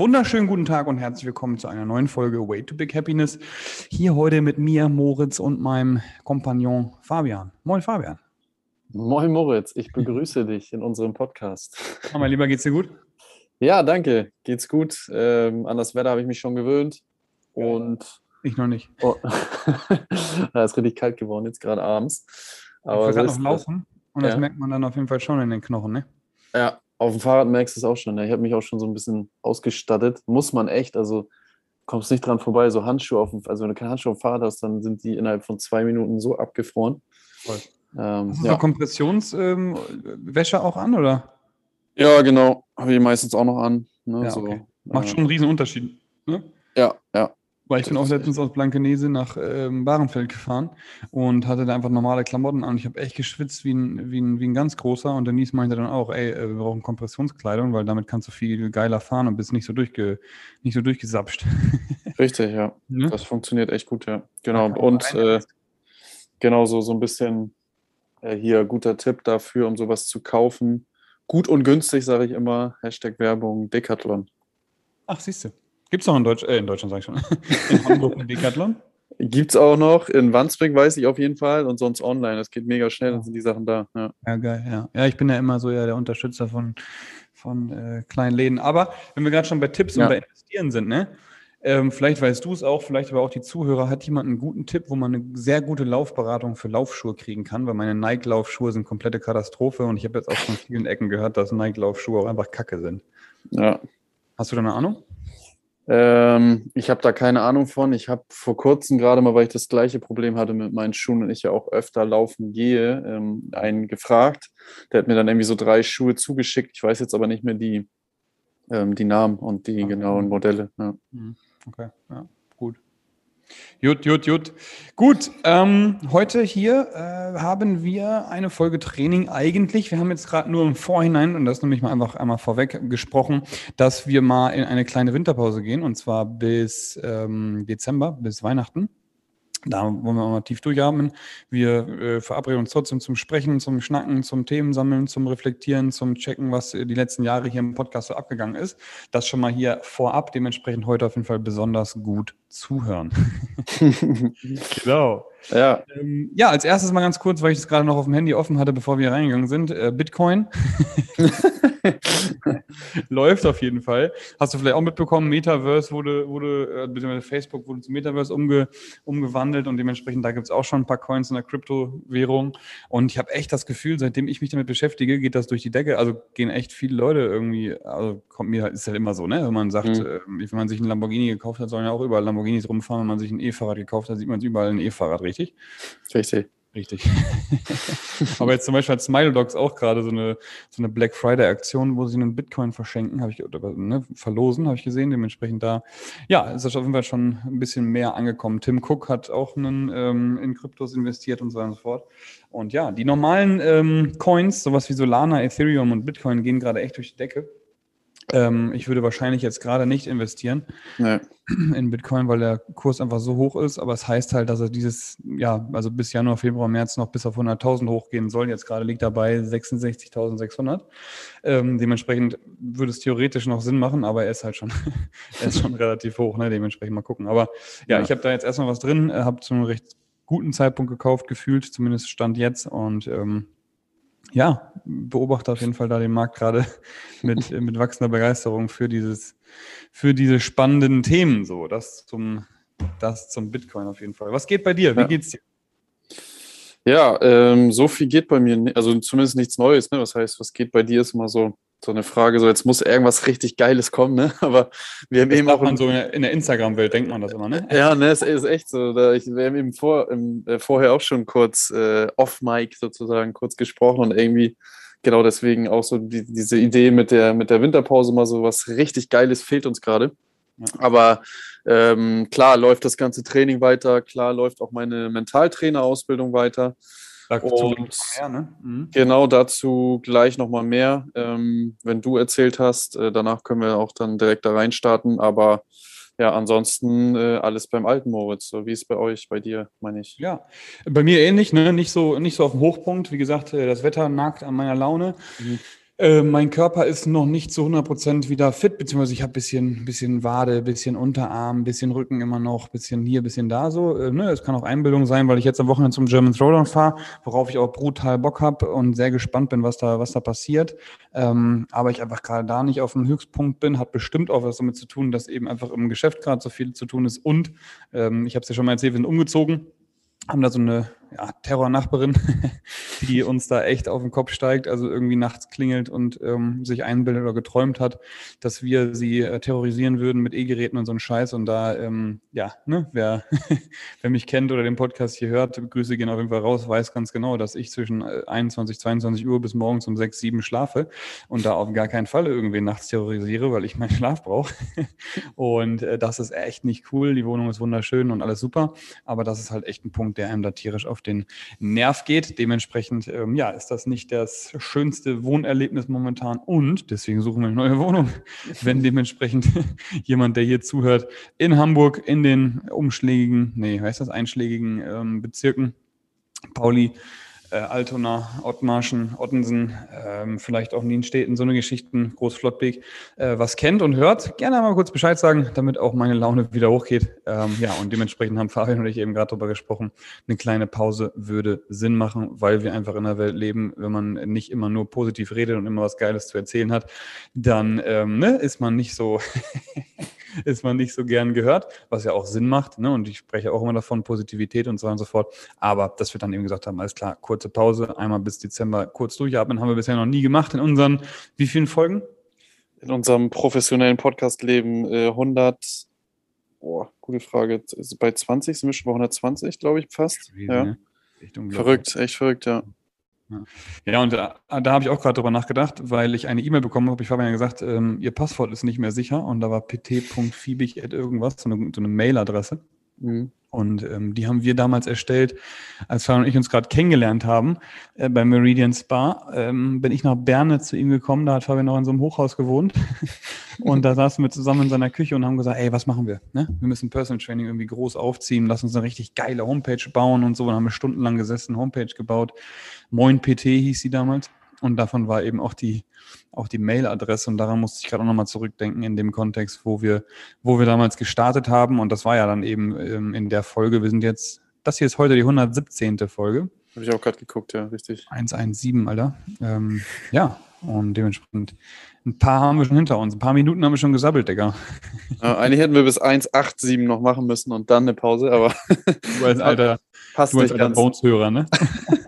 wunderschönen guten Tag und herzlich willkommen zu einer neuen Folge Way to Big Happiness. Hier heute mit mir, Moritz und meinem Kompagnon Fabian. Moin Fabian. Moin Moritz, ich begrüße dich in unserem Podcast. Oh, mein Lieber, geht's dir gut? Ja, danke. Geht's gut. Ähm, an das Wetter habe ich mich schon gewöhnt. Und ich noch nicht. Oh. ja, ist richtig kalt geworden, jetzt gerade abends. Aber ich so noch laufen und das ja. merkt man dann auf jeden Fall schon in den Knochen, ne? Ja, auf dem Fahrrad merkst du es auch schon. Ne? Ich habe mich auch schon so ein bisschen ausgestattet. Muss man echt, also kommst nicht dran vorbei. So Handschuhe auf dem, also wenn du keine Handschuhe auf dem Fahrrad hast, dann sind die innerhalb von zwei Minuten so abgefroren. Voll. Ähm, hast du ja. so Kompressionswäsche ähm, auch an, oder? Ja, genau. Habe ich meistens auch noch an. Ne? Ja, okay. Macht schon einen riesen Unterschied. Ne? Ja, ja. Weil ich bin auch letztens aus Blankenese nach ähm, Bahrenfeld gefahren und hatte da einfach normale Klamotten an. Ich habe echt geschwitzt wie ein, wie, ein, wie ein ganz großer. Und Denise meinte dann auch, ey, äh, wir brauchen Kompressionskleidung, weil damit kannst du viel geiler fahren und bist nicht so, durchge, nicht so durchgesapscht. Richtig, ja. ja. Das funktioniert echt gut, ja. Genau. Und äh, genau so, so ein bisschen äh, hier guter Tipp dafür, um sowas zu kaufen. Gut und günstig, sage ich immer. Hashtag Werbung, Decathlon. Ach, siehst du. Gibt es noch in, Deutsch, äh, in Deutschland, sag ich schon, in Hamburg einen Decathlon? Gibt es auch noch. In Wandsbek weiß ich auf jeden Fall und sonst online. Das geht mega schnell, dann sind die Sachen da. Ja, ja geil, ja. Ja, ich bin ja immer so ja der Unterstützer von, von äh, kleinen Läden. Aber wenn wir gerade schon bei Tipps ja. und bei Investieren sind, ne? Ähm, vielleicht weißt du es auch, vielleicht aber auch die Zuhörer. Hat jemand einen guten Tipp, wo man eine sehr gute Laufberatung für Laufschuhe kriegen kann? Weil meine Nike-Laufschuhe sind komplette Katastrophe und ich habe jetzt auch von vielen Ecken gehört, dass Nike-Laufschuhe auch einfach Kacke sind. Ja. Hast du da eine Ahnung? Ähm, ich habe da keine Ahnung von. Ich habe vor kurzem gerade mal, weil ich das gleiche Problem hatte mit meinen Schuhen und ich ja auch öfter laufen gehe, ähm, einen gefragt. Der hat mir dann irgendwie so drei Schuhe zugeschickt. Ich weiß jetzt aber nicht mehr die, ähm, die Namen und die okay. genauen Modelle. Ja. Mhm. Okay, ja. Jut, jut, jut. Gut, ähm, heute hier äh, haben wir eine Folge Training eigentlich. Wir haben jetzt gerade nur im Vorhinein, und das nämlich mal einfach einmal vorweg gesprochen, dass wir mal in eine kleine Winterpause gehen, und zwar bis ähm, Dezember, bis Weihnachten. Da wollen wir mal tief durchatmen. Wir äh, verabreden uns trotzdem zum Sprechen, zum Schnacken, zum Themensammeln, zum Reflektieren, zum Checken, was die letzten Jahre hier im Podcast so abgegangen ist. Das schon mal hier vorab. Dementsprechend heute auf jeden Fall besonders gut zuhören. genau. Ja. Ähm, ja, als erstes mal ganz kurz, weil ich das gerade noch auf dem Handy offen hatte, bevor wir reingegangen sind. Äh, Bitcoin läuft auf jeden Fall. Hast du vielleicht auch mitbekommen, Metaverse wurde, wurde äh, beziehungsweise Facebook wurde zu Metaverse umge, umgewandelt und dementsprechend da gibt es auch schon ein paar Coins in der Kryptowährung. Und ich habe echt das Gefühl, seitdem ich mich damit beschäftige, geht das durch die Decke. Also gehen echt viele Leute irgendwie, also kommt mir, ist halt immer so, ne? Wenn man sagt, mhm. äh, wenn man sich einen Lamborghini gekauft hat, sollen ja auch überall Lamborghinis rumfahren. Wenn man sich ein E-Fahrrad gekauft hat, sieht man überall ein E-Fahrrad richtig? Richtig. Richtig. Aber jetzt zum Beispiel hat Smile Dogs auch gerade so eine, so eine Black Friday-Aktion, wo sie einen Bitcoin verschenken, habe ich, oder ne, verlosen, habe ich gesehen. Dementsprechend da, ja, ist das auf jeden Fall schon ein bisschen mehr angekommen. Tim Cook hat auch einen, ähm, in Kryptos investiert und so weiter und so fort. Und ja, die normalen ähm, Coins, sowas wie Solana, Ethereum und Bitcoin, gehen gerade echt durch die Decke. Ähm, ich würde wahrscheinlich jetzt gerade nicht investieren nee. in Bitcoin, weil der Kurs einfach so hoch ist. Aber es heißt halt, dass er dieses, ja, also bis Januar, Februar, März noch bis auf 100.000 hochgehen soll. Jetzt gerade liegt er bei 66.600. Ähm, dementsprechend würde es theoretisch noch Sinn machen, aber er ist halt schon, er ist schon relativ hoch. Ne? Dementsprechend mal gucken. Aber ja, ja. ich habe da jetzt erstmal was drin, äh, habe zu einem recht guten Zeitpunkt gekauft, gefühlt, zumindest Stand jetzt. Und ähm, ja, beobachte auf jeden Fall da den Markt gerade mit, mit wachsender Begeisterung für dieses, für diese spannenden Themen. So, das zum, das zum Bitcoin auf jeden Fall. Was geht bei dir? Wie ja. geht's dir? Ja, ähm, so viel geht bei mir, also zumindest nichts Neues. Ne? Was heißt, was geht bei dir, ist immer so, so eine Frage, so jetzt muss irgendwas richtig Geiles kommen, ne? Aber wir haben das eben auch. Man so in der, Instagram-Welt denkt man das immer, ne? Ja, ne, es ist echt so. Da ich, wir haben eben vor, im, äh, vorher auch schon kurz äh, off-Mic sozusagen kurz gesprochen und irgendwie genau deswegen auch so die, diese Idee mit der, mit der Winterpause mal so was richtig Geiles fehlt uns gerade. Ja. Aber ähm, klar läuft das ganze Training weiter, klar läuft auch meine Mentaltrainerausbildung weiter. Dazu mehr, ne? mhm. genau dazu gleich nochmal mehr, ähm, wenn du erzählt hast. Äh, danach können wir auch dann direkt da reinstarten. Aber ja, ansonsten äh, alles beim alten Moritz. So wie es bei euch, bei dir, meine ich. Ja, bei mir ähnlich, ne? Nicht so, nicht so auf dem Hochpunkt. Wie gesagt, äh, das Wetter nagt an meiner Laune. Mhm. Äh, mein Körper ist noch nicht zu 100% wieder fit, beziehungsweise ich habe ein bisschen, bisschen Wade, bisschen Unterarm, bisschen Rücken immer noch, bisschen hier, bisschen da so. Äh, ne? Es kann auch Einbildung sein, weil ich jetzt am Wochenende zum German Throwdown fahre, worauf ich auch brutal Bock habe und sehr gespannt bin, was da, was da passiert. Ähm, aber ich einfach gerade da nicht auf dem Höchstpunkt bin, hat bestimmt auch was damit zu tun, dass eben einfach im Geschäft gerade so viel zu tun ist. Und ähm, ich habe es ja schon mal erzählt, wir sind umgezogen haben da so eine ja, Terrornachbarin, die uns da echt auf den Kopf steigt, also irgendwie nachts klingelt und ähm, sich einbildet oder geträumt hat, dass wir sie äh, terrorisieren würden mit E-Geräten und so ein Scheiß. Und da, ähm, ja, ne, wer, wer mich kennt oder den Podcast hier hört, Grüße gehen auf jeden Fall raus, weiß ganz genau, dass ich zwischen 21, äh, 22 Uhr bis morgens um 6, 7 schlafe und da auf gar keinen Fall irgendwie nachts terrorisiere, weil ich meinen Schlaf brauche. und äh, das ist echt nicht cool. Die Wohnung ist wunderschön und alles super, aber das ist halt echt ein Punkt, der einem da tierisch auf den Nerv geht. Dementsprechend, ähm, ja, ist das nicht das schönste Wohnerlebnis momentan und deswegen suchen wir eine neue Wohnung. Wenn dementsprechend jemand, der hier zuhört, in Hamburg in den umschlägigen, nee, heißt das, einschlägigen ähm, Bezirken, Pauli, äh, Altona, Ottmarschen, Ottensen, ähm, vielleicht auch Nienstädten, so eine Geschichten, Großflottbeek, äh, was kennt und hört, gerne mal kurz Bescheid sagen, damit auch meine Laune wieder hochgeht. Ähm, ja, und dementsprechend haben Fabian und ich eben gerade darüber gesprochen, eine kleine Pause würde Sinn machen, weil wir einfach in einer Welt leben, wenn man nicht immer nur positiv redet und immer was Geiles zu erzählen hat, dann ähm, ne, ist man nicht so ist man nicht so gern gehört, was ja auch Sinn macht. Ne? Und ich spreche auch immer davon, Positivität und so und so fort. Aber dass wir dann eben gesagt haben, alles klar, kurze Pause, einmal bis Dezember kurz durchatmen, haben wir bisher noch nie gemacht in unseren, wie vielen Folgen? In unserem professionellen Podcast-Leben äh, 100, boah, gute Frage, bei 20 sind wir schon bei 120, glaube ich, fast. Ja. Ne? Verrückt, echt verrückt, ja. Ja, und da, da habe ich auch gerade drüber nachgedacht, weil ich eine E-Mail bekommen habe. Ich habe ja gesagt, ähm, Ihr Passwort ist nicht mehr sicher und da war pt.fiebig irgendwas, so eine, so eine Mailadresse. Mhm. Und ähm, die haben wir damals erstellt, als Fabian und ich uns gerade kennengelernt haben äh, beim Meridian Spa. Ähm, bin ich nach Berne zu ihm gekommen, da hat Fabian noch in so einem Hochhaus gewohnt. und da saßen wir zusammen in seiner Küche und haben gesagt, ey, was machen wir? Ne? Wir müssen Personal Training irgendwie groß aufziehen, lass uns eine richtig geile Homepage bauen und so. Und haben wir stundenlang gesessen, Homepage gebaut. Moin PT hieß sie damals. Und davon war eben auch die, auch die Mailadresse. Und daran musste ich gerade auch nochmal zurückdenken in dem Kontext, wo wir, wo wir damals gestartet haben. Und das war ja dann eben ähm, in der Folge. Wir sind jetzt, das hier ist heute die 117. Folge. Habe ich auch gerade geguckt, ja, richtig. 117, Alter. Ähm, ja, und dementsprechend ein paar haben wir schon hinter uns. Ein paar Minuten haben wir schon gesabbelt, Digga. Ja, eigentlich hätten wir bis 1,87 noch machen müssen und dann eine Pause, aber. Du als alter, passt du als alter Bones-Hörer, ne?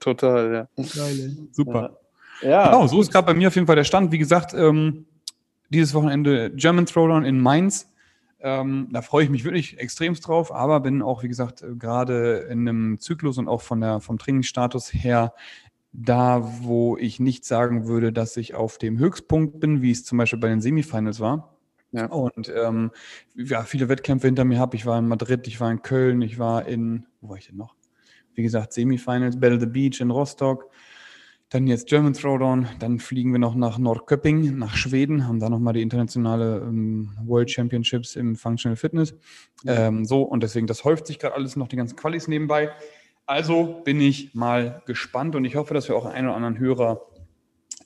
Total, ja. Geile. Super. Ja. ja. Genau, so ist gerade bei mir auf jeden Fall der Stand. Wie gesagt, ähm, dieses Wochenende German Throwdown in Mainz. Ähm, da freue ich mich wirklich extremst drauf, aber bin auch, wie gesagt, gerade in einem Zyklus und auch von der, vom Trainingsstatus her da, wo ich nicht sagen würde, dass ich auf dem Höchstpunkt bin, wie es zum Beispiel bei den Semifinals war. Ja. Und ähm, ja, viele Wettkämpfe hinter mir habe. Ich war in Madrid, ich war in Köln, ich war in, wo war ich denn noch? Wie gesagt, Semifinals, Battle the Beach in Rostock, dann jetzt German Throwdown, dann fliegen wir noch nach Nordköping, nach Schweden, haben da nochmal die internationale ähm, World Championships im Functional Fitness. Ähm, so, und deswegen, das häuft sich gerade alles noch, die ganzen Qualis nebenbei. Also bin ich mal gespannt und ich hoffe, dass wir auch einen oder anderen Hörer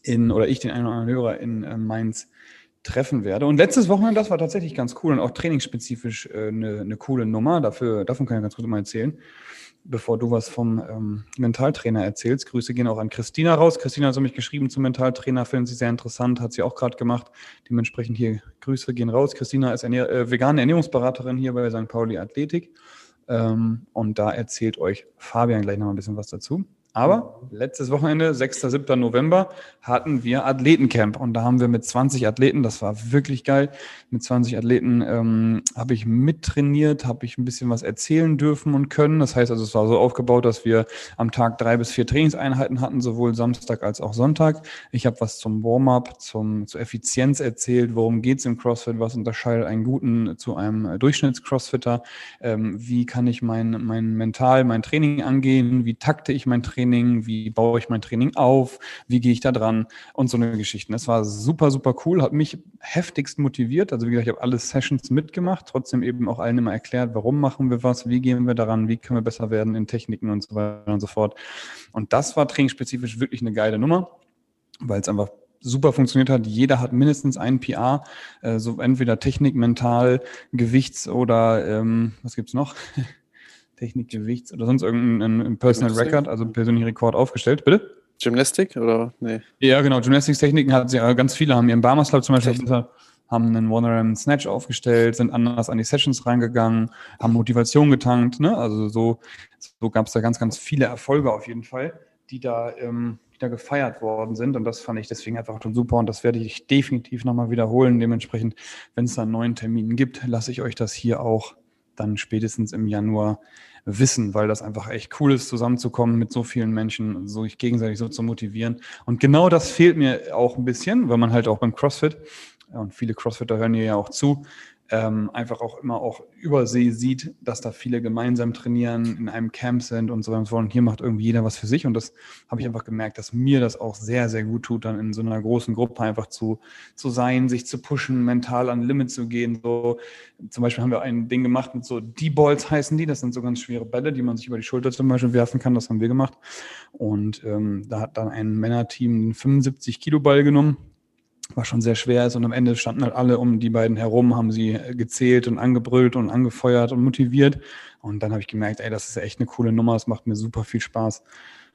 in, oder ich den einen oder anderen Hörer in äh, Mainz treffen werde. Und letztes Wochenende, das war tatsächlich ganz cool und auch trainingsspezifisch äh, eine, eine coole Nummer. Dafür, davon kann ich ganz kurz mal erzählen, bevor du was vom ähm, Mentaltrainer erzählst. Grüße gehen auch an Christina raus. Christina hat mich geschrieben zum Mentaltrainer, finden sie sehr interessant, hat sie auch gerade gemacht. Dementsprechend hier Grüße gehen raus. Christina ist eine äh, vegane Ernährungsberaterin hier bei St. Pauli Athletik. Ähm, und da erzählt euch Fabian gleich noch ein bisschen was dazu. Aber letztes Wochenende, 6. 7. November, hatten wir Athletencamp und da haben wir mit 20 Athleten, das war wirklich geil, mit 20 Athleten ähm, habe ich mittrainiert, habe ich ein bisschen was erzählen dürfen und können. Das heißt also, es war so aufgebaut, dass wir am Tag drei bis vier Trainingseinheiten hatten, sowohl Samstag als auch Sonntag. Ich habe was zum Warm-up, zum, zur Effizienz erzählt, worum geht's im CrossFit, was unterscheidet einen guten zu einem Durchschnitts-Crossfitter, ähm, wie kann ich mein, mein Mental, mein Training angehen, wie takte ich mein Training, Training, wie baue ich mein Training auf, wie gehe ich da dran und so eine Geschichte. Das war super, super cool, hat mich heftigst motiviert. Also wie gesagt, ich habe alle Sessions mitgemacht, trotzdem eben auch allen immer erklärt, warum machen wir was, wie gehen wir daran, wie können wir besser werden in Techniken und so weiter und so fort. Und das war trainingsspezifisch wirklich eine geile Nummer weil es einfach super funktioniert hat. Jeder hat mindestens einen PR, äh, so entweder Technik, Mental, Gewichts oder ähm, was gibt's noch? Technik, Gewichts oder sonst irgendein Personal Record, also persönlichen Rekord aufgestellt. Bitte? Gymnastik oder nee? Ja, genau. Gymnastics-Techniken hat sie äh, ganz viele, haben ihren Barmers Club zum Beispiel haben einen One Snatch aufgestellt, sind anders an die Sessions reingegangen, haben Motivation getankt. Ne? Also so, so gab es da ganz, ganz viele Erfolge auf jeden Fall, die da, ähm, die da gefeiert worden sind. Und das fand ich deswegen einfach schon super. Und das werde ich definitiv nochmal wiederholen. Dementsprechend, wenn es da einen neuen Termin gibt, lasse ich euch das hier auch dann spätestens im Januar wissen, weil das einfach echt cool ist, zusammenzukommen mit so vielen Menschen, so sich gegenseitig so zu motivieren. Und genau das fehlt mir auch ein bisschen, weil man halt auch beim CrossFit und viele Crossfitter hören hier ja auch zu, ähm, einfach auch immer auch übersee sieht, dass da viele gemeinsam trainieren, in einem Camp sind und so weiter. Und hier macht irgendwie jeder was für sich. Und das habe ich einfach gemerkt, dass mir das auch sehr, sehr gut tut, dann in so einer großen Gruppe einfach zu, zu sein, sich zu pushen, mental an Limit zu gehen. So, zum Beispiel haben wir ein Ding gemacht mit so D-Balls heißen die. Das sind so ganz schwere Bälle, die man sich über die Schulter zum Beispiel werfen kann. Das haben wir gemacht. Und ähm, da hat dann ein Männerteam einen 75 Kilo Ball genommen was schon sehr schwer ist. Und am Ende standen halt alle um die beiden herum, haben sie gezählt und angebrüllt und angefeuert und motiviert. Und dann habe ich gemerkt, ey, das ist ja echt eine coole Nummer, es macht mir super viel Spaß.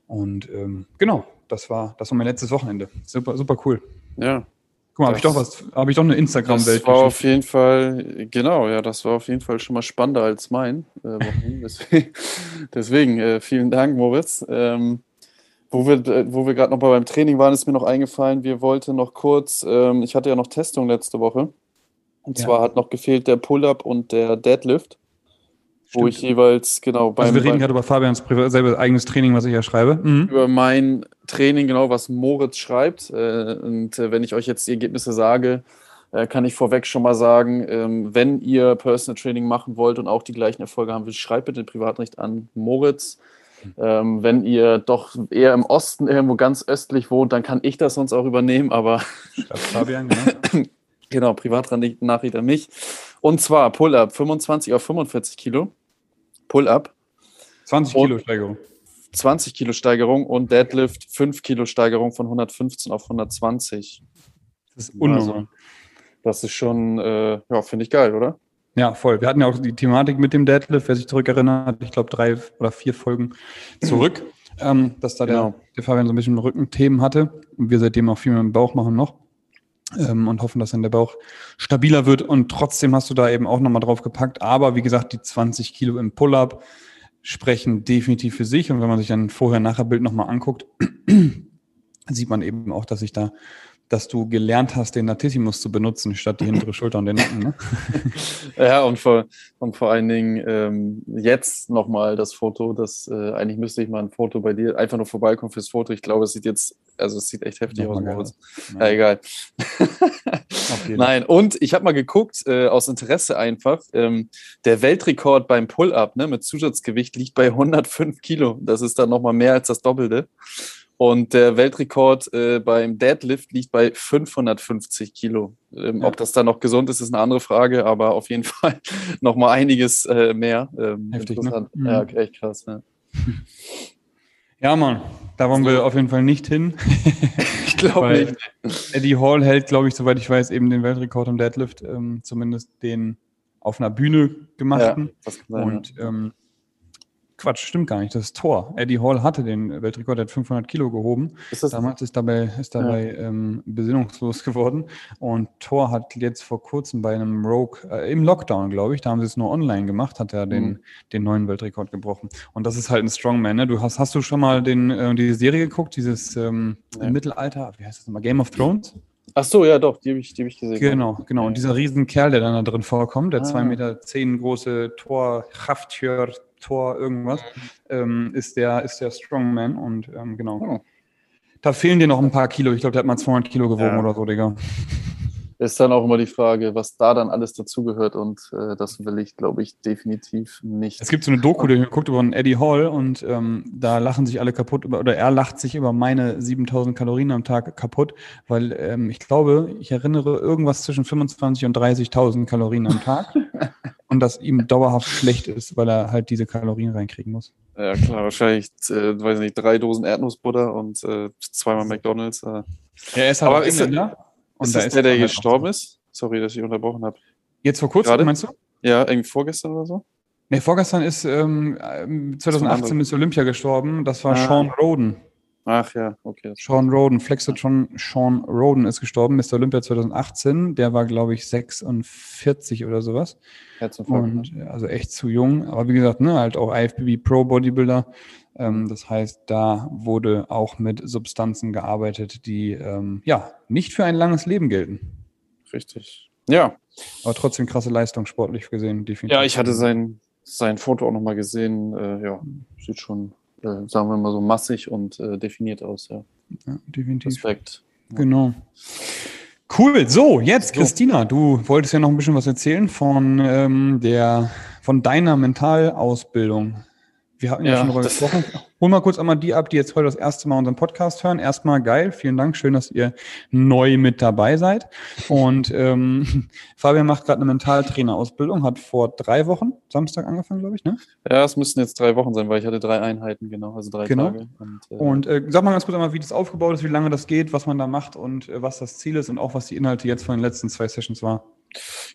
Und ähm, genau, das war, das war mein letztes Wochenende. Super, super cool. Ja. Guck mal, habe ich doch was, habe ich doch eine Instagram-Welt. Das war auf jeden Fall, genau, ja, das war auf jeden Fall schon mal spannender als mein äh, Wochenende. deswegen, deswegen äh, vielen Dank, Moritz. Ähm, wo wir, äh, wo wir gerade noch beim Training waren, ist mir noch eingefallen, wir wollten noch kurz, ähm, ich hatte ja noch Testung letzte Woche. Und ja. zwar hat noch gefehlt der Pull-Up und der Deadlift. Stimmt. Wo ich jeweils, genau, beim. Also wir reden gerade über Fabians selber eigenes Training, was ich ja schreibe. Mhm. Über mein Training, genau, was Moritz schreibt. Äh, und äh, wenn ich euch jetzt die Ergebnisse sage, kann ich vorweg schon mal sagen, ähm, wenn ihr Personal Training machen wollt und auch die gleichen Erfolge haben wollt, schreibt bitte Privatrecht an Moritz. Ähm, wenn ihr doch eher im Osten irgendwo ganz östlich wohnt, dann kann ich das sonst auch übernehmen, aber. Fabian, genau. genau, Privatnachricht an mich. Und zwar Pull-Up 25 auf 45 Kilo. Pull-Up. 20 Kilo Steigerung. 20 Kilo Steigerung und Deadlift 5 Kilo Steigerung von 115 auf 120. Das ist unnormal. Also, das ist schon, äh, ja, finde ich geil, oder? Ja, voll. Wir hatten ja auch die Thematik mit dem Deadlift, wer sich zurückerinnert, ich glaube drei oder vier Folgen zurück, ähm, dass da genau. der, der Fabian so ein bisschen Rückenthemen hatte und wir seitdem auch viel mit dem Bauch machen noch ähm, und hoffen, dass dann der Bauch stabiler wird und trotzdem hast du da eben auch nochmal drauf gepackt, aber wie gesagt, die 20 Kilo im Pull-Up sprechen definitiv für sich und wenn man sich dann Vorher-Nachher-Bild nochmal anguckt, sieht man eben auch, dass ich da dass du gelernt hast, den Latissimus zu benutzen, statt die hintere Schulter und den Nacken. Ne? ja, und vor, und vor allen Dingen ähm, jetzt nochmal das Foto, das äh, eigentlich müsste ich mal ein Foto bei dir, einfach nur vorbeikommen fürs Foto. Ich glaube, es sieht jetzt, also es sieht echt heftig aus. aus. Ja, egal. Nein, und ich habe mal geguckt, äh, aus Interesse einfach, ähm, der Weltrekord beim Pull-Up ne, mit Zusatzgewicht liegt bei 105 Kilo. Das ist dann nochmal mehr als das Doppelte. Und der Weltrekord äh, beim Deadlift liegt bei 550 Kilo. Ähm, ja. Ob das dann noch gesund ist, ist eine andere Frage, aber auf jeden Fall noch mal einiges äh, mehr. Ähm, Heftig, ne? Mhm. Ja, echt krass. Ja. ja, Mann, da wollen wir auf jeden Fall nicht hin. ich glaube nicht. Eddie Hall hält, glaube ich, soweit ich weiß, eben den Weltrekord im Deadlift, ähm, zumindest den auf einer Bühne gemachten. Ja, sein, Und ähm, Quatsch, stimmt gar nicht. Das ist Thor. Eddie Hall hatte den Weltrekord, der hat 500 Kilo gehoben. Ist das Damals ist dabei, ist dabei ja. ähm, besinnungslos geworden. Und Thor hat jetzt vor kurzem bei einem Rogue, äh, im Lockdown, glaube ich, da haben sie es nur online gemacht, hat er den, mhm. den neuen Weltrekord gebrochen. Und das ist halt ein Strongman. Ne? Du hast, hast du schon mal den, äh, diese Serie geguckt, dieses ähm, ja. Mittelalter, wie heißt das nochmal? Game of Thrones? Ach so, ja, doch, die habe ich, hab ich gesehen. Genau, genau. Und dieser riesen Kerl, der dann da drin vorkommt, der 2,10 ah. Meter zehn große Tor, Kraftjör, Tor, irgendwas, ähm, ist, der, ist der Strongman und ähm, genau. Oh. Da fehlen dir noch ein paar Kilo. Ich glaube, der hat mal 200 Kilo gewogen ja. oder so, Digga ist dann auch immer die Frage, was da dann alles dazugehört und äh, das will ich, glaube ich, definitiv nicht. Es gibt so eine Doku, die guckt über einen Eddie Hall und ähm, da lachen sich alle kaputt über, oder er lacht sich über meine 7000 Kalorien am Tag kaputt, weil ähm, ich glaube, ich erinnere irgendwas zwischen 25 und 30.000 Kalorien am Tag und das ihm dauerhaft schlecht ist, weil er halt diese Kalorien reinkriegen muss. Ja, klar, wahrscheinlich, äh, weiß nicht, drei Dosen Erdnussbutter und äh, zweimal McDonalds. Äh. Ja, er ist halt Aber auch ist, Engländer. Und ist da das der, der halt auch gestorben ist? Sorry, dass ich unterbrochen habe. Jetzt vor kurzem, Gerade? meinst du? Ja, irgendwie vorgestern oder so? Nee, vorgestern ist ähm, ähm, 2018 andere. ist Olympia gestorben. Das war Ah. Sean Roden. Ach ja, okay. Sean Roden, Flexotron Sean Roden ist gestorben, Mr. Olympia 2018. Der war, glaube ich, 46 oder sowas. Herzinfarkt. Und äh, also echt zu jung. Aber wie gesagt, ne, halt auch IFBB Pro Bodybuilder. Ähm, das heißt, da wurde auch mit Substanzen gearbeitet, die ähm, ja nicht für ein langes Leben gelten. Richtig. Ja, Aber trotzdem krasse Leistung sportlich gesehen, definitiv. ja, ich hatte sein, sein Foto auch nochmal gesehen. Äh, ja, sieht schon, äh, sagen wir mal so, massig und äh, definiert aus. Ja. ja, definitiv. Respekt. Genau. Cool. So, jetzt, So. Christina, du wolltest ja noch ein bisschen was erzählen von ähm, der von deiner Mentalausbildung. Wir hatten ja, Ja, schon darüber gesprochen. Hol mal kurz einmal die ab, die jetzt heute das erste Mal unseren Podcast hören. Erstmal geil, vielen Dank, schön, dass ihr neu mit dabei seid. Und ähm, Fabian macht gerade eine Mentaltrainerausbildung, hat vor drei Wochen, Samstag angefangen, glaube ich, ne? Ja, es müssten jetzt drei Wochen sein, weil ich hatte drei Einheiten, genau, also drei Genau. Tage. Und, äh, Und äh, sag mal ganz kurz einmal, wie das aufgebaut ist, wie lange das geht, was man da macht und äh, was das Ziel ist und auch was die Inhalte jetzt von den letzten zwei Sessions war.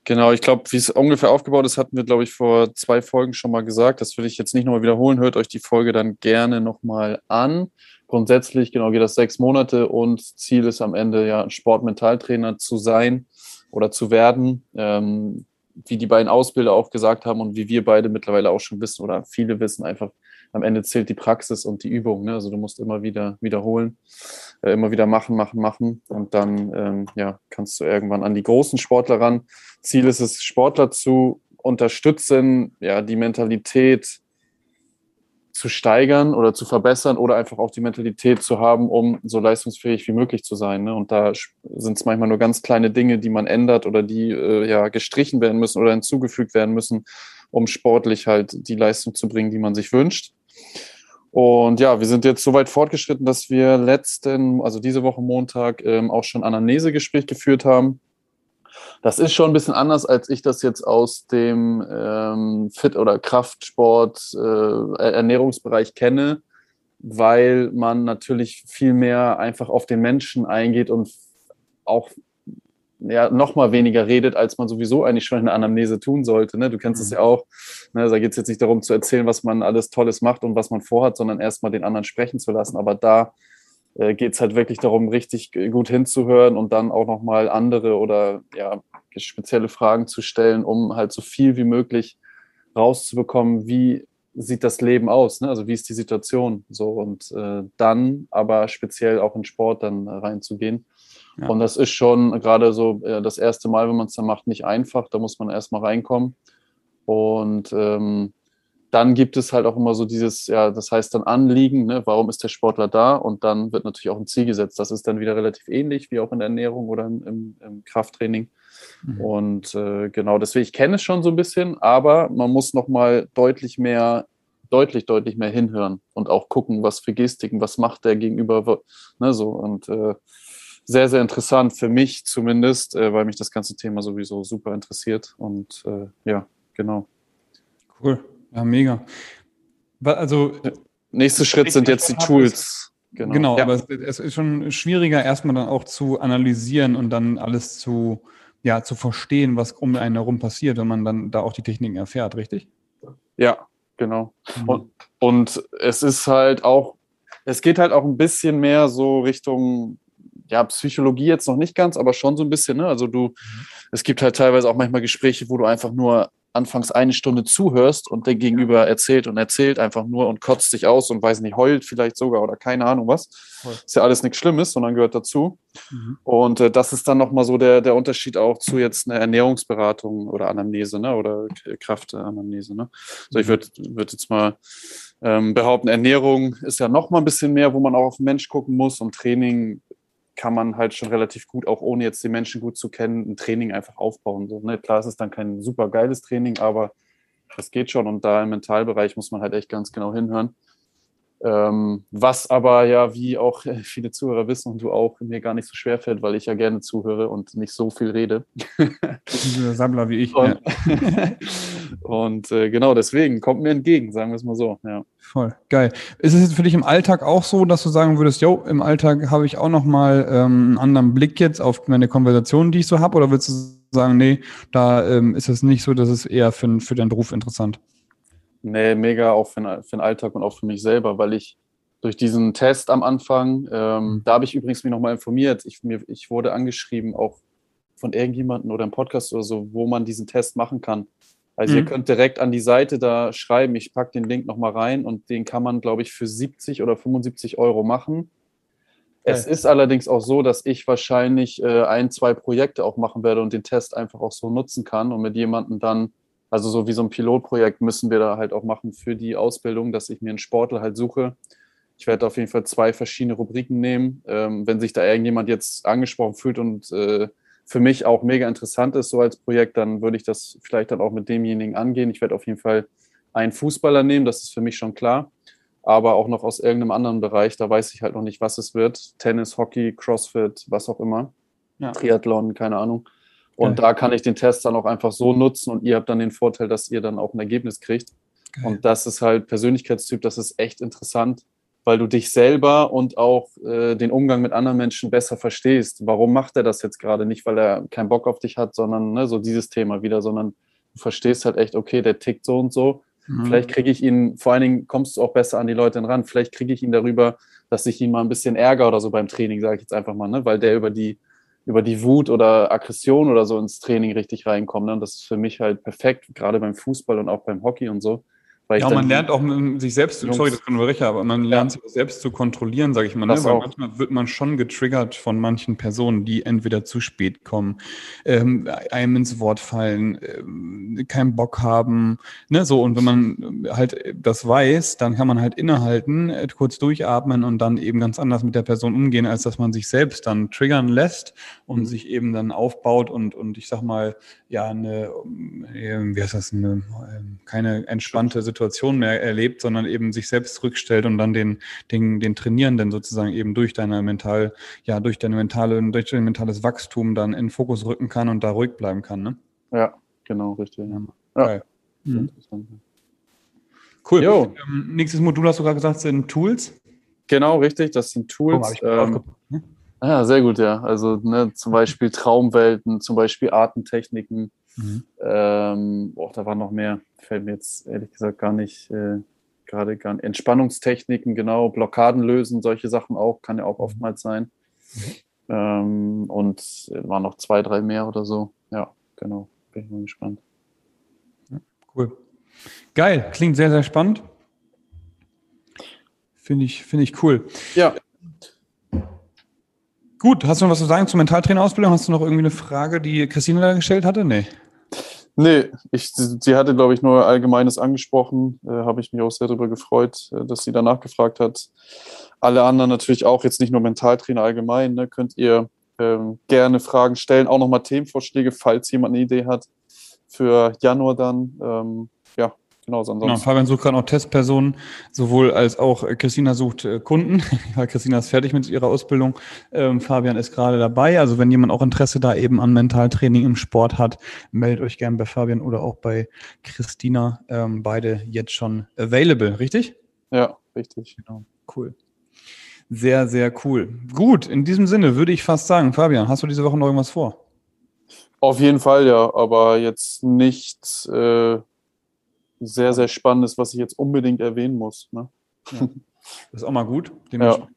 Genau, ich glaube, wie es ungefähr aufgebaut ist, hatten wir, glaube ich, vor zwei Folgen schon mal gesagt. Das will ich jetzt nicht nochmal wiederholen. Hört euch die Folge dann gerne nochmal an. Grundsätzlich, genau, geht das sechs Monate und Ziel ist am Ende ja, Sportmentaltrainer zu sein oder zu werden. Ähm, wie die beiden Ausbilder auch gesagt haben und wie wir beide mittlerweile auch schon wissen oder viele wissen einfach, am Ende zählt die Praxis und die Übung. Ne? Also du musst immer wieder wiederholen, äh, immer wieder machen, machen, machen und dann ähm, ja, kannst du irgendwann an die großen Sportler ran. Ziel ist es, Sportler zu unterstützen, ja, die Mentalität zu steigern oder zu verbessern oder einfach auch die Mentalität zu haben, um so leistungsfähig wie möglich zu sein. Ne? Und da sind es manchmal nur ganz kleine Dinge, die man ändert oder die äh, ja gestrichen werden müssen oder hinzugefügt werden müssen, um sportlich halt die Leistung zu bringen, die man sich wünscht. Und ja, wir sind jetzt so weit fortgeschritten, dass wir letzten, also diese Woche Montag, ähm, auch schon Anamnesegespräch geführt haben. Das ist schon ein bisschen anders, als ich das jetzt aus dem ähm, Fit- oder Kraftsport, äh, Ernährungsbereich kenne, weil man natürlich viel mehr einfach auf den Menschen eingeht und auch ja, noch mal weniger redet, als man sowieso eigentlich schon in der Anamnese tun sollte. Ne? Du kennst es ja auch. Ne? Da geht es jetzt nicht darum zu erzählen, was man alles Tolles macht und was man vorhat, sondern erstmal den anderen sprechen zu lassen. Aber da äh, geht es halt wirklich darum, richtig gut hinzuhören und dann auch nochmal andere oder ja, spezielle Fragen zu stellen, um halt so viel wie möglich rauszubekommen, wie sieht das Leben aus, ne? also wie ist die Situation so und äh, dann aber speziell auch in Sport dann äh, reinzugehen. Ja. Und das ist schon gerade so äh, das erste Mal, wenn man es dann macht, nicht einfach. Da muss man erstmal reinkommen. Und ähm, dann gibt es halt auch immer so dieses, ja, das heißt dann Anliegen, ne? warum ist der Sportler da? Und dann wird natürlich auch ein Ziel gesetzt. Das ist dann wieder relativ ähnlich wie auch in der Ernährung oder im, im, im Krafttraining. Mhm. Und äh, genau, deswegen, ich kenne es schon so ein bisschen, aber man muss nochmal deutlich mehr, deutlich, deutlich mehr hinhören und auch gucken, was für Gestiken, was macht der gegenüber, ne, so und äh, sehr, sehr interessant für mich zumindest, äh, weil mich das ganze Thema sowieso super interessiert und äh, ja, genau. Cool. Ja, mega. Also, Nächster Schritt sind jetzt die Tools. genau, Genau, ja. aber es, es ist schon schwieriger, erstmal dann auch zu analysieren und dann alles zu, ja, zu verstehen, was um einen herum passiert, wenn man dann da auch die Techniken erfährt, richtig? ja, genau. Mhm. Und, und es ist halt auch, es geht halt auch ein bisschen mehr so Richtung, ja, Psychologie jetzt noch nicht ganz, aber schon so ein bisschen, ne? Also du, es gibt halt teilweise auch manchmal Gespräche, wo du einfach nur anfangs eine Stunde zuhörst und der Gegenüber erzählt und erzählt einfach nur und kotzt sich aus und weiß nicht, heult vielleicht sogar oder keine Ahnung was. Ist ja alles nichts Schlimmes, sondern gehört dazu. Mhm. Und äh, das ist dann nochmal so der, der Unterschied auch zu jetzt einer Ernährungsberatung oder Anamnese, ne? Oder Kraftanamnese, ne? So, ich würde würd jetzt mal ähm, behaupten, Ernährung ist ja nochmal ein bisschen mehr, wo man auch auf den Mensch gucken muss. Und Training kann man halt schon relativ gut, auch ohne jetzt die Menschen gut zu kennen, ein Training einfach aufbauen. So, ne? Klar, es ist dann kein super geiles Training, aber das geht schon. Und da im Mentalbereich muss man halt echt ganz genau hinhören. Ähm, was aber ja, wie auch viele Zuhörer wissen und du auch, mir gar nicht so schwer fällt, weil ich ja gerne zuhöre und nicht so viel rede. Sammler wie ich. Und, ja. und äh, genau deswegen kommt mir entgegen, sagen wir es mal so. Ja. Voll, geil. Ist es jetzt für dich im Alltag auch so, dass du sagen würdest, jo, im Alltag habe ich auch nochmal ähm, einen anderen Blick jetzt auf meine Konversation, die ich so habe? Oder würdest du sagen, nee, da ähm, ist es nicht so, dass es eher für, für deinen Beruf interessant? Nee, mega auch für, für den Alltag und auch für mich selber, weil ich durch diesen Test am Anfang, ähm, mhm. da habe ich übrigens mich nochmal informiert. Ich, mir, ich wurde angeschrieben, auch von irgendjemandem oder im Podcast oder so, wo man diesen Test machen kann. Also mhm. ihr könnt direkt an die Seite da schreiben, ich packe den Link nochmal rein und den kann man, glaube ich, für 70 oder 75 Euro machen. Okay. Es ist allerdings auch so, dass ich wahrscheinlich äh, ein, zwei Projekte auch machen werde und den Test einfach auch so nutzen kann und mit jemandem dann also so wie so ein Pilotprojekt müssen wir da halt auch machen für die Ausbildung, dass ich mir einen Sportler halt suche. Ich werde auf jeden Fall zwei verschiedene Rubriken nehmen. Ähm, wenn sich da irgendjemand jetzt angesprochen fühlt und äh, für mich auch mega interessant ist, so als Projekt, dann würde ich das vielleicht dann auch mit demjenigen angehen. Ich werde auf jeden Fall einen Fußballer nehmen, das ist für mich schon klar. Aber auch noch aus irgendeinem anderen Bereich, da weiß ich halt noch nicht, was es wird. Tennis, Hockey, Crossfit, was auch immer. Ja. Triathlon, keine Ahnung. Und Geil. da kann ich den Test dann auch einfach so nutzen und ihr habt dann den Vorteil, dass ihr dann auch ein Ergebnis kriegt. Geil. Und das ist halt Persönlichkeitstyp, das ist echt interessant, weil du dich selber und auch äh, den Umgang mit anderen Menschen besser verstehst. Warum macht er das jetzt gerade? Nicht, weil er keinen Bock auf dich hat, sondern ne, so dieses Thema wieder, sondern du verstehst halt echt, okay, der tickt so und so. Mhm. Vielleicht kriege ich ihn, vor allen Dingen kommst du auch besser an die Leute ran, vielleicht kriege ich ihn darüber, dass ich ihn mal ein bisschen ärgere oder so beim Training, sage ich jetzt einfach mal, ne? weil der über die über die Wut oder Aggression oder so ins Training richtig reinkommen. Ne? Und das ist für mich halt perfekt, gerade beim Fußball und auch beim Hockey und so, ja, man lernt auch sich selbst, Jungs. sorry, das kann nur aber man lernt sich selbst zu kontrollieren, sage ich mal. Ne? Weil manchmal wird man schon getriggert von manchen Personen, die entweder zu spät kommen, ähm, einem ins Wort fallen, äh, keinen Bock haben, ne, so. Und wenn man halt das weiß, dann kann man halt innehalten, äh, kurz durchatmen und dann eben ganz anders mit der Person umgehen, als dass man sich selbst dann triggern lässt und mhm. sich eben dann aufbaut und, und ich sag mal, ja, eine, äh, wie heißt das, eine, ähm, keine entspannte Situation Situation mehr erlebt, sondern eben sich selbst zurückstellt und dann den, den, den Trainierenden sozusagen eben durch deine mental, ja, durch deine mentale, durch dein mentales Wachstum dann in Fokus rücken kann und da ruhig bleiben kann, ne? Ja, genau, richtig. Ja. Geil. Mhm. Cool. Ähm, nächstes Modul hast du gerade gesagt, sind Tools. Genau, richtig, das sind Tools. Oh, ähm, ne? Ja, sehr gut, ja. Also ne, zum Beispiel Traumwelten, zum Beispiel Artentechniken, Mhm. Ähm, oh, da war noch mehr. Fällt mir jetzt ehrlich gesagt gar nicht, äh, gerade gar nicht. Entspannungstechniken, genau, Blockaden lösen, solche Sachen auch, kann ja auch mhm. oftmals sein. Mhm. Ähm, und es waren noch zwei, drei mehr oder so. Ja, genau. Bin ich mal gespannt. Cool. Geil, klingt sehr, sehr spannend. Finde ich, finde ich cool. Ja. Gut, hast du noch was zu sagen zur Mentaltrainerausbildung? Hast du noch irgendwie eine Frage, die Christine da gestellt hatte? Nee. Nee, ich, sie hatte, glaube ich, nur Allgemeines angesprochen. Äh, Habe ich mich auch sehr darüber gefreut, äh, dass sie danach gefragt hat. Alle anderen natürlich auch, jetzt nicht nur Mentaltrainer allgemein, ne, könnt ihr ähm, gerne Fragen stellen, auch nochmal Themenvorschläge, falls jemand eine Idee hat für Januar dann. Ähm, ja, Genau, sonst. Genau, Fabian sucht gerade auch Testpersonen, sowohl als auch äh, Christina sucht äh, Kunden, weil Christina ist fertig mit ihrer Ausbildung. Ähm, Fabian ist gerade dabei. Also wenn jemand auch Interesse da eben an Mentaltraining im Sport hat, meldet euch gerne bei Fabian oder auch bei Christina. Ähm, beide jetzt schon available, richtig? Ja, richtig. Genau, cool. Sehr, sehr cool. Gut, in diesem Sinne würde ich fast sagen, Fabian, hast du diese Woche noch irgendwas vor? Auf jeden Fall, ja, aber jetzt nicht. Äh sehr, sehr Spannendes, was ich jetzt unbedingt erwähnen muss. Ne? Ja. Das ist auch mal gut. Ja.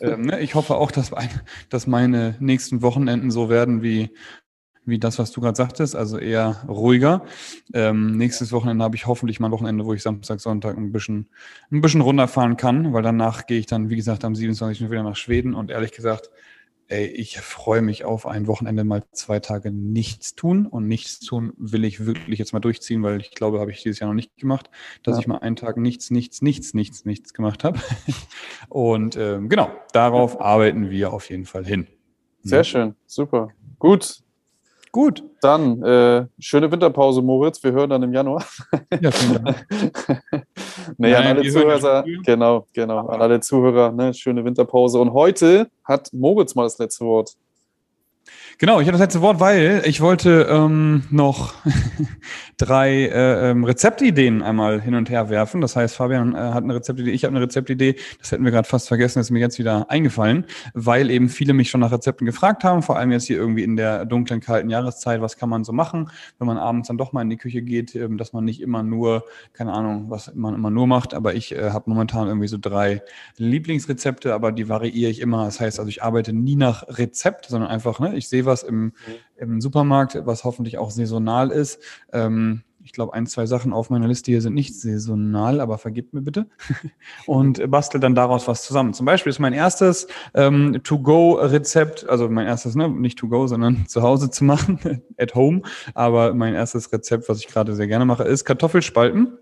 Ähm, ne, ich hoffe auch, dass, dass, meine nächsten Wochenenden so werden wie, wie das, was du gerade sagtest, also eher ruhiger. Ähm, nächstes Wochenende habe ich hoffentlich mal ein Wochenende, wo ich Samstag, Sonntag ein bisschen, ein bisschen runterfahren kann, weil danach gehe ich dann, wie gesagt, am 27. wieder nach Schweden und ehrlich gesagt, ey, ich freue mich auf ein Wochenende mal zwei Tage nichts tun und nichts tun will ich wirklich jetzt mal durchziehen, weil ich glaube, habe ich dieses Jahr noch nicht gemacht, dass ja. ich mal einen Tag nichts, nichts, nichts, nichts, nichts gemacht habe. und ähm, genau, darauf arbeiten wir auf jeden Fall hin. Sehr ja. schön, super. Gut. Gut. Dann äh, schöne Winterpause, Moritz. Wir hören dann im Januar. Ja, vielen Dank. nee, an alle Zuhörer, genau, genau, an alle Zuhörer, ne, schöne Winterpause. Und heute hat Moritz mal das letzte Wort. Genau, ich habe das letzte Wort, weil ich wollte ähm, noch drei äh, ähm, Rezeptideen einmal hin und her werfen. Das heißt, Fabian äh, hat eine Rezeptidee, ich habe eine Rezeptidee. Das hätten wir gerade fast vergessen, das ist mir jetzt wieder eingefallen, weil eben viele mich schon nach Rezepten gefragt haben, vor allem jetzt hier irgendwie in der dunklen, kalten Jahreszeit, was kann man so machen, wenn man abends dann doch mal in die Küche geht, ähm, dass man nicht immer nur, keine Ahnung, was man immer nur macht, aber ich äh, habe momentan irgendwie so drei Lieblingsrezepte, aber die variiere ich immer. Das heißt, also ich arbeite nie nach Rezept, sondern einfach, ne, ich sehe was im, mhm. im Supermarkt, was hoffentlich auch saisonal ist. Ähm, ich glaube, ein, zwei Sachen auf meiner Liste hier sind nicht saisonal, aber vergibt mir bitte. Und bastel dann daraus was zusammen. Zum Beispiel ist mein erstes ähm, To-Go-Rezept, also mein erstes, ne, nicht To-Go, sondern zu Hause zu machen, at home. Aber mein erstes Rezept, was ich gerade sehr gerne mache, ist Kartoffelspalten.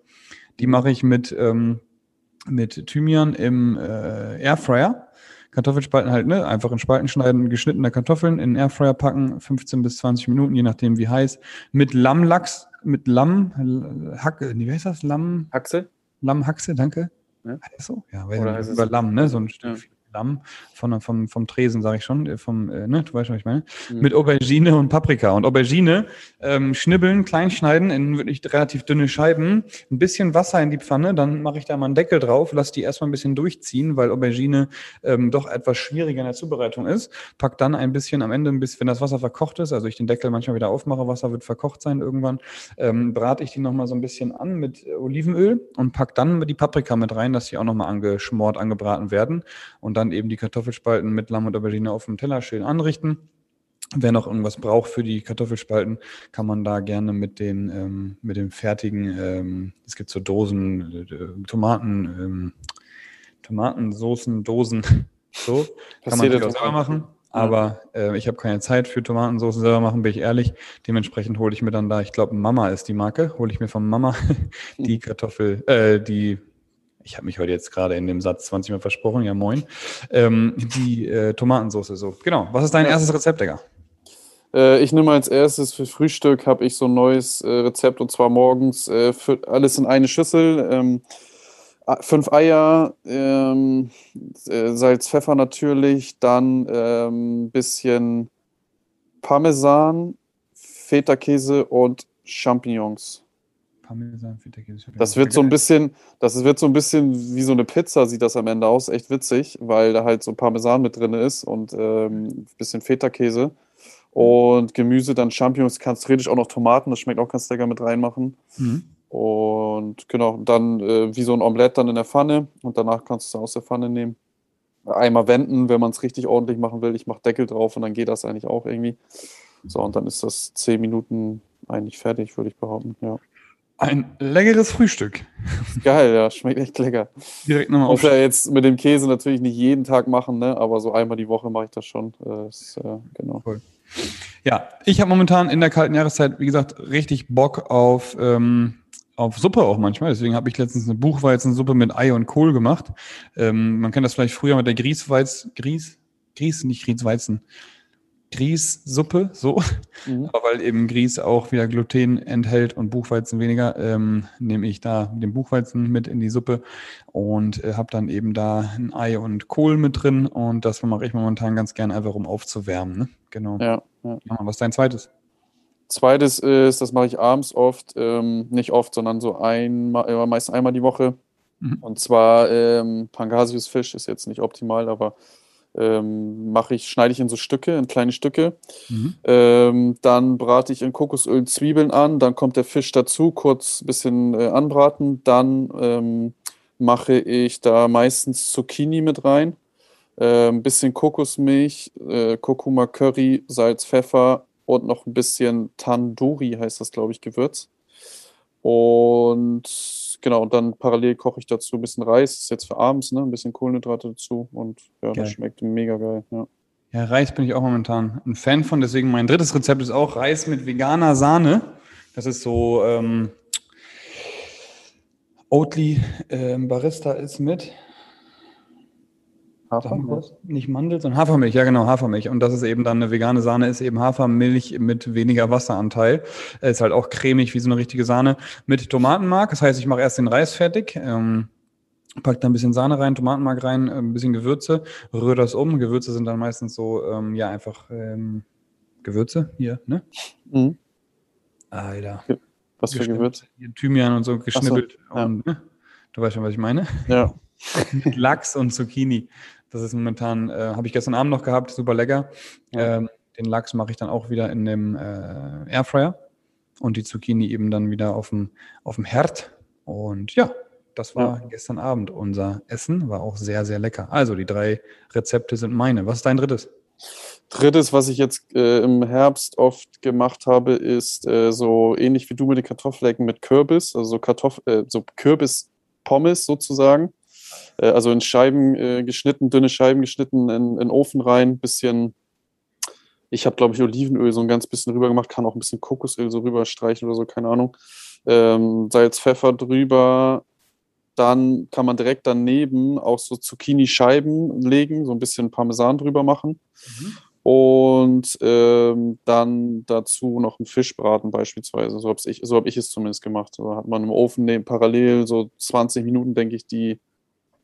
Die mache ich mit, ähm, mit Thymian im äh, Airfryer. Kartoffelspalten halt, ne? Einfach in Spalten schneiden, geschnittene Kartoffeln in den Airfryer packen, 15 bis 20 Minuten, je nachdem wie heiß. Mit Lammlachs, mit Lamm, Hacke, wie heißt das? Lamm? Haxe? Lammhaxe, danke. Ja. Heißt so? Ja, weil Oder über Lamm, ne? So ein Stück ja. Lamm von, vom, vom Tresen, sage ich schon, äh, vom, äh, ne, du weißt, was ich meine, mhm. mit Aubergine und Paprika. Und Aubergine ähm, schnibbeln, klein schneiden in wirklich relativ dünne Scheiben, ein bisschen Wasser in die Pfanne, dann mache ich da mal einen Deckel drauf, lasse die erstmal ein bisschen durchziehen, weil Aubergine ähm, doch etwas schwieriger in der Zubereitung ist. Pack dann ein bisschen am Ende, ein bisschen, wenn das Wasser verkocht ist, also ich den Deckel manchmal wieder aufmache, Wasser wird verkocht sein irgendwann, ähm, brate ich die nochmal so ein bisschen an mit Olivenöl und pack dann die Paprika mit rein, dass die auch nochmal angeschmort, angebraten werden und dann eben die Kartoffelspalten mit Lamm und Aubergine auf dem Teller schön anrichten. Wer noch irgendwas braucht für die Kartoffelspalten, kann man da gerne mit den, ähm, mit den fertigen, ähm, es gibt so Dosen, äh, Tomaten, ähm, Tomatensoßen, Dosen, so, kann man auch selber machen. Aber äh, ich habe keine Zeit für Tomatensoße selber machen, bin ich ehrlich. Dementsprechend hole ich mir dann da, ich glaube, Mama ist die Marke, hole ich mir von Mama die Kartoffel, äh, die ich habe mich heute jetzt gerade in dem Satz 20 Mal versprochen, ja moin, ähm, die äh, Tomatensauce so. Genau. Was ist dein ja. erstes Rezept, Digga? Äh, ich nehme als erstes für Frühstück habe ich so ein neues äh, Rezept und zwar morgens äh, alles in eine Schüssel. Ähm, fünf Eier, ähm, äh, Salz, Pfeffer natürlich, dann ein ähm, bisschen Parmesan, Feta-Käse und Champignons. Parmesan, Feta-Käse. Das wird so ein bisschen, das wird so ein bisschen wie so eine Pizza, sieht das am Ende aus. Echt witzig, weil da halt so Parmesan mit drin ist und ähm, ein bisschen Feta-Käse. Und Gemüse, dann Champignons, kannst theoretisch auch noch Tomaten, das schmeckt auch ganz lecker mit reinmachen. Mhm. Und genau, dann äh, wie so ein Omelette dann in der Pfanne und danach kannst du es aus der Pfanne nehmen. Einmal wenden, wenn man es richtig ordentlich machen will. Ich mache Deckel drauf und dann geht das eigentlich auch irgendwie. So, und dann ist das zehn Minuten eigentlich fertig, würde ich behaupten, ja. Ein leckeres Frühstück. Geil, ja, schmeckt echt lecker. Direkt nochmal Muss ja jetzt mit dem Käse natürlich nicht jeden Tag machen, ne? aber so einmal die Woche mache ich das schon. Das, äh, genau. Cool. Ja, ich habe momentan in der kalten Jahreszeit, wie gesagt, richtig Bock auf, ähm, auf Suppe auch manchmal. Deswegen habe ich letztens eine Buchweizensuppe mit Ei und Kohl gemacht. Ähm, man kennt das vielleicht früher mit der Griesweiz, Gries, Gries, nicht Griesweizen. Grießsuppe, so. Mhm. Aber weil eben Grieß auch wieder Gluten enthält und Buchweizen weniger, ähm, nehme ich da den Buchweizen mit in die Suppe und äh, habe dann eben da ein Ei und Kohl mit drin und das mache ich momentan ganz gern einfach, um aufzuwärmen. Ne? Genau. Ja, ja. Was ist dein zweites? Zweites ist, das mache ich abends oft, ähm, nicht oft, sondern so einmal, äh, meist einmal die Woche. Mhm. Und zwar ähm, Pangasius-Fisch ist jetzt nicht optimal, aber ähm, mache ich, schneide ich in so Stücke, in kleine Stücke. Mhm. Ähm, dann brate ich in Kokosöl Zwiebeln an, dann kommt der Fisch dazu, kurz ein bisschen äh, anbraten. Dann ähm, mache ich da meistens Zucchini mit rein, äh, ein bisschen Kokosmilch, äh, Kurkuma Curry, Salz, Pfeffer und noch ein bisschen Tandoori heißt das, glaube ich, Gewürz. Und genau, und dann parallel koche ich dazu ein bisschen Reis, das ist jetzt für abends, ne? Ein bisschen Kohlenhydrate dazu und ja, geil. das schmeckt mega geil, ja. Ja, Reis bin ich auch momentan ein Fan von, deswegen mein drittes Rezept ist auch Reis mit veganer Sahne. Das ist so ähm, Oatly äh, Barista ist mit Hafermilch? Nicht Mandel, sondern Hafermilch, ja genau, Hafermilch. Und das ist eben dann eine vegane Sahne, ist eben Hafermilch mit weniger Wasseranteil. Ist halt auch cremig wie so eine richtige Sahne mit Tomatenmark. Das heißt, ich mache erst den Reis fertig. Ähm, Pack da ein bisschen Sahne rein, Tomatenmark rein, ein bisschen Gewürze, rühre das um. Gewürze sind dann meistens so, ähm, ja, einfach ähm, Gewürze hier, ne? Mhm. Alter. Was für Gewürze? Thymian und so geschnippelt. So, ja. und, ne? Du weißt schon, was ich meine? Ja. Lachs und Zucchini. Das ist momentan, äh, habe ich gestern Abend noch gehabt, super lecker. Ja. Ähm, den Lachs mache ich dann auch wieder in dem äh, Airfryer und die Zucchini eben dann wieder auf dem, auf dem Herd. Und ja, das war ja. gestern Abend unser Essen, war auch sehr, sehr lecker. Also die drei Rezepte sind meine. Was ist dein drittes? Drittes, was ich jetzt äh, im Herbst oft gemacht habe, ist äh, so ähnlich wie du mit den Kartoffelecken mit Kürbis, also so, Kartoff äh, so Kürbis-Pommes sozusagen. Äh, also in Scheiben äh, geschnitten, dünne Scheiben geschnitten, in, in den Ofen rein, bisschen, ich habe glaube ich Olivenöl so ein ganz bisschen rüber gemacht, kann auch ein bisschen Kokosöl so rüber streichen oder so, keine Ahnung. Ähm, Salz, Pfeffer drüber, dann kann man direkt daneben auch so Zucchini-Scheiben legen, so ein bisschen Parmesan drüber machen. Mhm. Und ähm, dann dazu noch einen Fischbraten beispielsweise. So habe ich, so hab ich es zumindest gemacht. So hat man im Ofen neben, parallel so 20 Minuten, denke ich, die,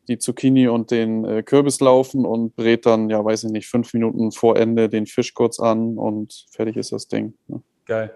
die Zucchini und den äh, Kürbis laufen und brät dann, ja, weiß ich nicht, fünf Minuten vor Ende den Fisch kurz an und fertig ist das Ding. Ne? Geil.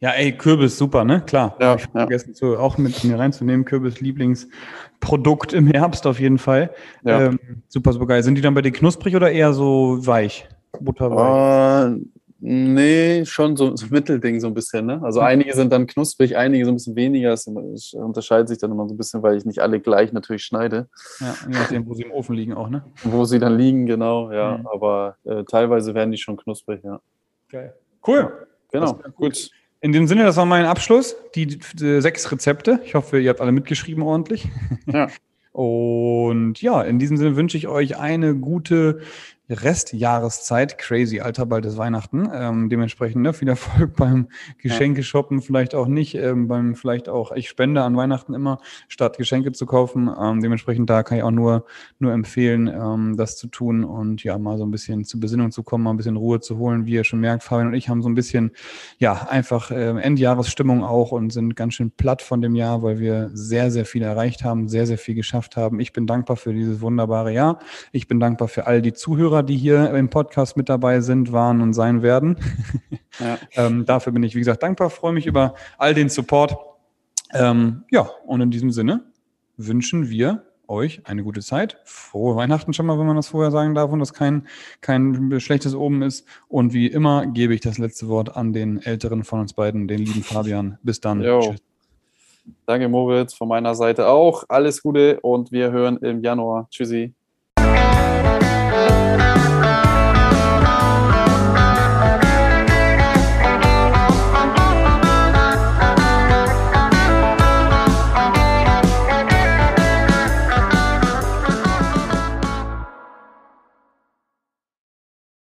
Ja, ey, Kürbis, super, ne? Klar. Ja, ich habe ja. vergessen, zu, auch mit mir reinzunehmen. Kürbis Lieblingsprodukt im Herbst auf jeden Fall. Ja. Ähm, super, super geil. Sind die dann bei dir knusprig oder eher so weich? Butterweich? Uh, nee, schon so, so Mittelding so ein bisschen, ne? Also mhm. einige sind dann knusprig, einige so ein bisschen weniger. Es unterscheidet sich dann immer so ein bisschen, weil ich nicht alle gleich natürlich schneide. Ja, je nachdem, wo sie im Ofen liegen auch, ne? Wo sie dann liegen, genau, ja. Mhm. Aber äh, teilweise werden die schon knusprig, ja. Geil. Cool. Genau, gut. In dem Sinne, das war mein Abschluss. Die, die, sechs Rezepte. Ich hoffe, ihr habt alle mitgeschrieben ordentlich. Ja. Und ja, in diesem Sinne wünsche ich euch eine gute Restjahreszeit. Crazy, Alter, bald ist Weihnachten. Ähm, dementsprechend ne, viel Erfolg beim Geschenke shoppen, vielleicht auch nicht. Ähm, beim vielleicht auch, ich spende an Weihnachten immer, statt Geschenke zu kaufen. Ähm, dementsprechend da kann ich auch nur, nur empfehlen, ähm, das zu tun und ja, mal so ein bisschen zur Besinnung zu kommen, mal ein bisschen Ruhe zu holen. Wie ihr schon merkt, Fabian und ich haben so ein bisschen, ja, einfach äh, Endjahresstimmung auch und sind ganz schön platt von dem Jahr, weil wir sehr, sehr viel erreicht haben, sehr, sehr viel geschafft haben. Ich bin dankbar für dieses wunderbare Jahr. Ich bin dankbar für all die Zuhörer Hörer, die hier im Podcast mit dabei sind, waren und sein werden. Ja. ähm, dafür bin ich, wie gesagt, dankbar, freue mich über all den Support. Ähm, ja, und in diesem Sinne wünschen wir euch eine gute Zeit. Frohe Weihnachten schon mal, wenn man das vorher sagen darf und das kein, kein schlechtes Oben ist. Und wie immer gebe ich das letzte Wort an den Älteren von uns beiden, den lieben Fabian. Bis dann. Danke, Moritz, von meiner Seite auch. Alles Gute und wir hören im Januar. Tschüssi.